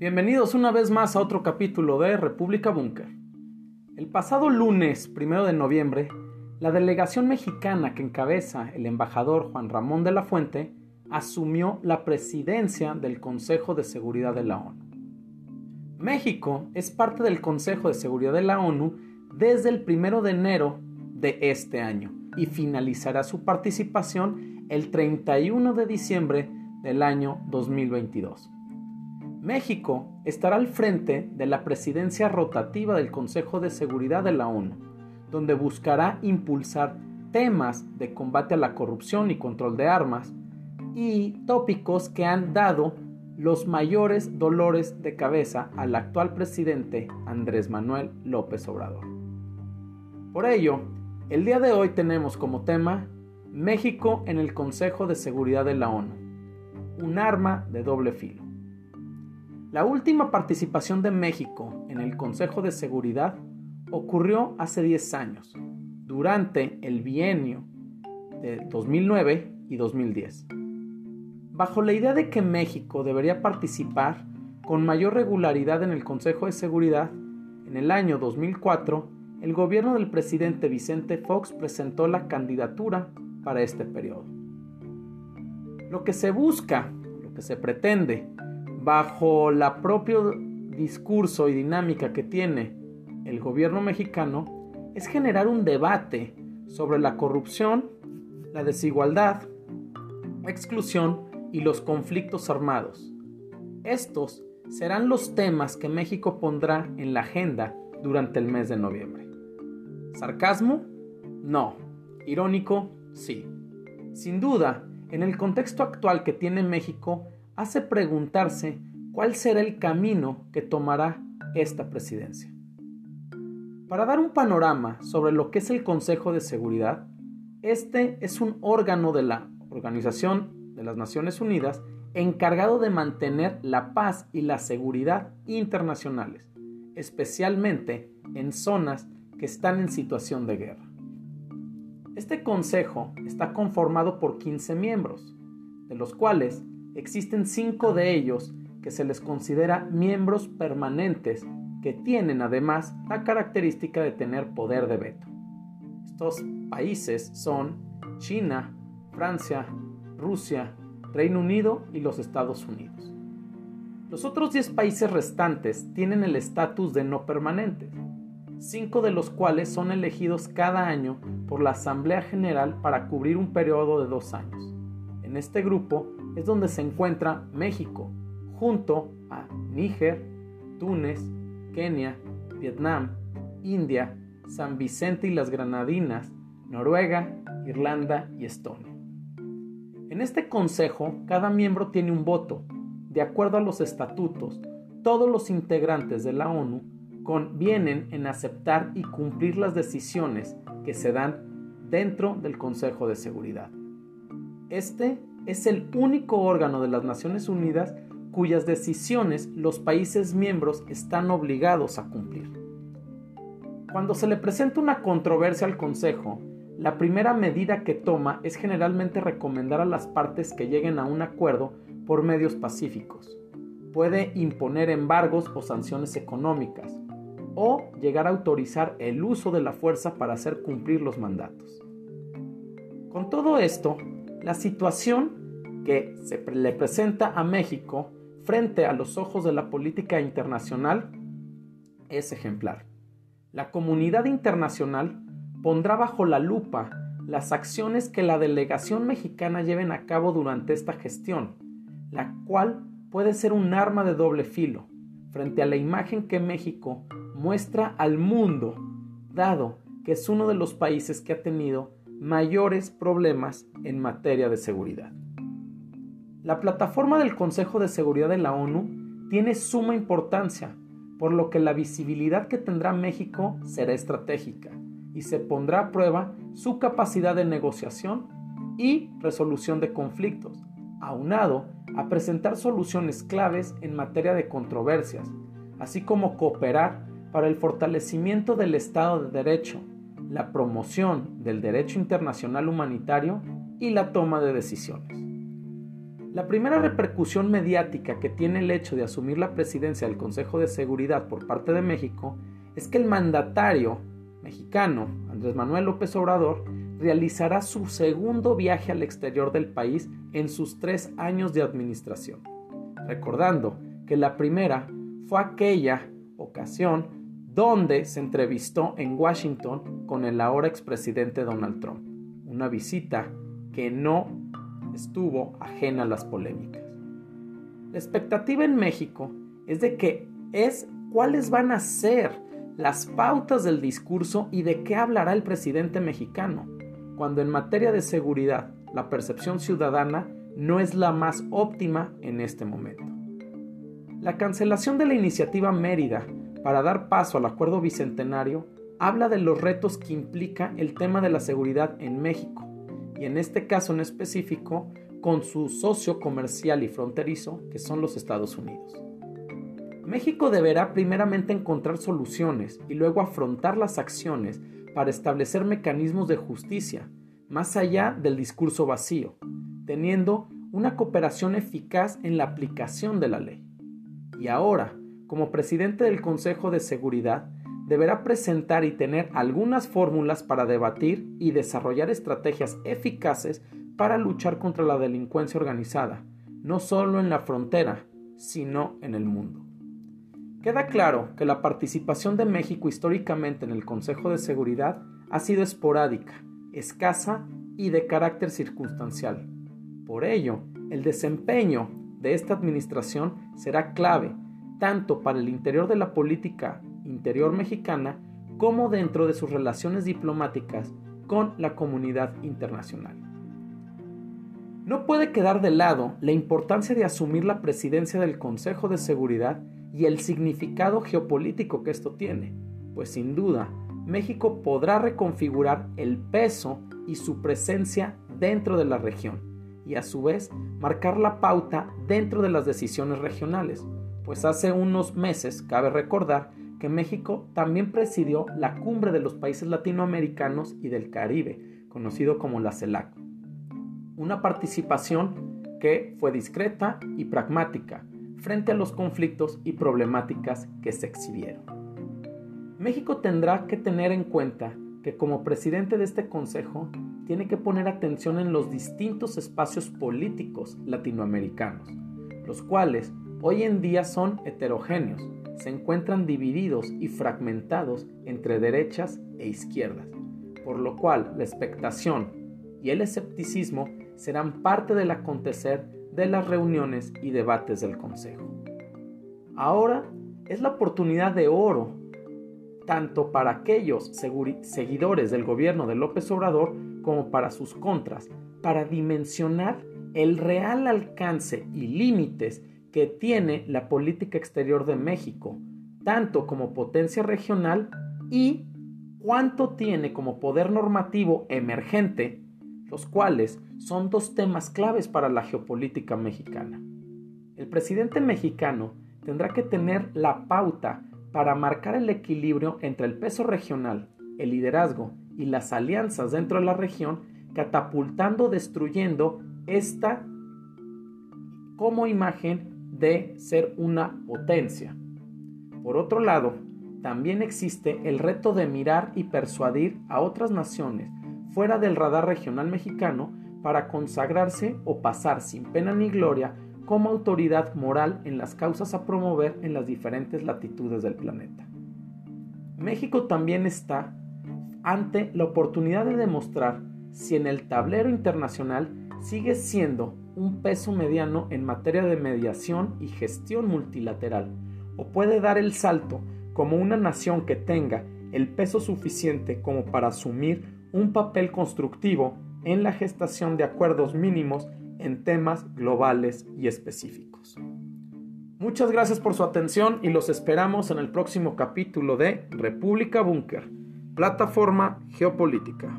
Bienvenidos una vez más a otro capítulo de República Búnker. El pasado lunes, primero de noviembre, la delegación mexicana que encabeza el embajador Juan Ramón de la Fuente asumió la presidencia del Consejo de Seguridad de la ONU. México es parte del Consejo de Seguridad de la ONU desde el primero de enero de este año y finalizará su participación el 31 de diciembre del año 2022. México estará al frente de la presidencia rotativa del Consejo de Seguridad de la ONU, donde buscará impulsar temas de combate a la corrupción y control de armas y tópicos que han dado los mayores dolores de cabeza al actual presidente Andrés Manuel López Obrador. Por ello, el día de hoy tenemos como tema México en el Consejo de Seguridad de la ONU, un arma de doble filo. La última participación de México en el Consejo de Seguridad ocurrió hace 10 años, durante el bienio de 2009 y 2010. Bajo la idea de que México debería participar con mayor regularidad en el Consejo de Seguridad, en el año 2004, el gobierno del presidente Vicente Fox presentó la candidatura para este periodo. Lo que se busca, lo que se pretende, bajo la propio discurso y dinámica que tiene el gobierno mexicano es generar un debate sobre la corrupción, la desigualdad, exclusión y los conflictos armados. Estos serán los temas que México pondrá en la agenda durante el mes de noviembre. ¿Sarcasmo? No. ¿Irónico? Sí. Sin duda, en el contexto actual que tiene México, hace preguntarse cuál será el camino que tomará esta presidencia. Para dar un panorama sobre lo que es el Consejo de Seguridad, este es un órgano de la Organización de las Naciones Unidas encargado de mantener la paz y la seguridad internacionales, especialmente en zonas que están en situación de guerra. Este consejo está conformado por 15 miembros, de los cuales existen cinco de ellos que se les considera miembros permanentes que tienen además la característica de tener poder de veto. Estos países son China, Francia, Rusia, Reino Unido y los Estados Unidos. Los otros 10 países restantes tienen el estatus de no permanentes, cinco de los cuales son elegidos cada año por la Asamblea General para cubrir un periodo de dos años. En este grupo es donde se encuentra México, junto a Níger, Túnez, Kenia, Vietnam, India, San Vicente y las Granadinas, Noruega, Irlanda y Estonia. En este consejo, cada miembro tiene un voto. De acuerdo a los estatutos, todos los integrantes de la ONU convienen en aceptar y cumplir las decisiones que se dan dentro del Consejo de Seguridad. Este es el único órgano de las Naciones Unidas cuyas decisiones los países miembros están obligados a cumplir. Cuando se le presenta una controversia al Consejo, la primera medida que toma es generalmente recomendar a las partes que lleguen a un acuerdo por medios pacíficos. Puede imponer embargos o sanciones económicas, o llegar a autorizar el uso de la fuerza para hacer cumplir los mandatos. Con todo esto, la situación que se le presenta a México frente a los ojos de la política internacional es ejemplar. La comunidad internacional pondrá bajo la lupa las acciones que la delegación mexicana lleven a cabo durante esta gestión, la cual puede ser un arma de doble filo frente a la imagen que México muestra al mundo, dado que es uno de los países que ha tenido mayores problemas en materia de seguridad. La plataforma del Consejo de Seguridad de la ONU tiene suma importancia, por lo que la visibilidad que tendrá México será estratégica y se pondrá a prueba su capacidad de negociación y resolución de conflictos, aunado a presentar soluciones claves en materia de controversias, así como cooperar para el fortalecimiento del Estado de Derecho, la promoción del derecho internacional humanitario y la toma de decisiones. La primera repercusión mediática que tiene el hecho de asumir la presidencia del Consejo de Seguridad por parte de México es que el mandatario mexicano, Andrés Manuel López Obrador, realizará su segundo viaje al exterior del país en sus tres años de administración, recordando que la primera fue aquella ocasión donde se entrevistó en Washington con el ahora expresidente Donald Trump, una visita que no estuvo ajena a las polémicas. La expectativa en México es de que es cuáles van a ser las pautas del discurso y de qué hablará el presidente mexicano, cuando en materia de seguridad la percepción ciudadana no es la más óptima en este momento. La cancelación de la iniciativa Mérida para dar paso al acuerdo bicentenario habla de los retos que implica el tema de la seguridad en México y en este caso en específico con su socio comercial y fronterizo que son los Estados Unidos. México deberá primeramente encontrar soluciones y luego afrontar las acciones para establecer mecanismos de justicia más allá del discurso vacío, teniendo una cooperación eficaz en la aplicación de la ley. Y ahora, como presidente del Consejo de Seguridad, deberá presentar y tener algunas fórmulas para debatir y desarrollar estrategias eficaces para luchar contra la delincuencia organizada, no solo en la frontera, sino en el mundo. Queda claro que la participación de México históricamente en el Consejo de Seguridad ha sido esporádica, escasa y de carácter circunstancial. Por ello, el desempeño de esta administración será clave tanto para el interior de la política interior mexicana como dentro de sus relaciones diplomáticas con la comunidad internacional. No puede quedar de lado la importancia de asumir la presidencia del Consejo de Seguridad y el significado geopolítico que esto tiene, pues sin duda México podrá reconfigurar el peso y su presencia dentro de la región y a su vez marcar la pauta dentro de las decisiones regionales, pues hace unos meses cabe recordar que México también presidió la cumbre de los países latinoamericanos y del Caribe, conocido como la CELAC. Una participación que fue discreta y pragmática frente a los conflictos y problemáticas que se exhibieron. México tendrá que tener en cuenta que como presidente de este Consejo tiene que poner atención en los distintos espacios políticos latinoamericanos, los cuales hoy en día son heterogéneos, se encuentran divididos y fragmentados entre derechas e izquierdas, por lo cual la expectación y el escepticismo serán parte del acontecer de las reuniones y debates del Consejo. Ahora es la oportunidad de oro, tanto para aquellos seguidores del gobierno de López Obrador como para sus contras, para dimensionar el real alcance y límites que tiene la política exterior de México, tanto como potencia regional y cuánto tiene como poder normativo emergente, los cuales son dos temas claves para la geopolítica mexicana. El presidente mexicano tendrá que tener la pauta para marcar el equilibrio entre el peso regional, el liderazgo y las alianzas dentro de la región, catapultando, destruyendo esta como imagen de ser una potencia. Por otro lado, también existe el reto de mirar y persuadir a otras naciones fuera del radar regional mexicano para consagrarse o pasar sin pena ni gloria como autoridad moral en las causas a promover en las diferentes latitudes del planeta. México también está ante la oportunidad de demostrar si en el tablero internacional sigue siendo un peso mediano en materia de mediación y gestión multilateral, o puede dar el salto como una nación que tenga el peso suficiente como para asumir un papel constructivo en la gestación de acuerdos mínimos en temas globales y específicos. Muchas gracias por su atención y los esperamos en el próximo capítulo de República Búnker, plataforma geopolítica.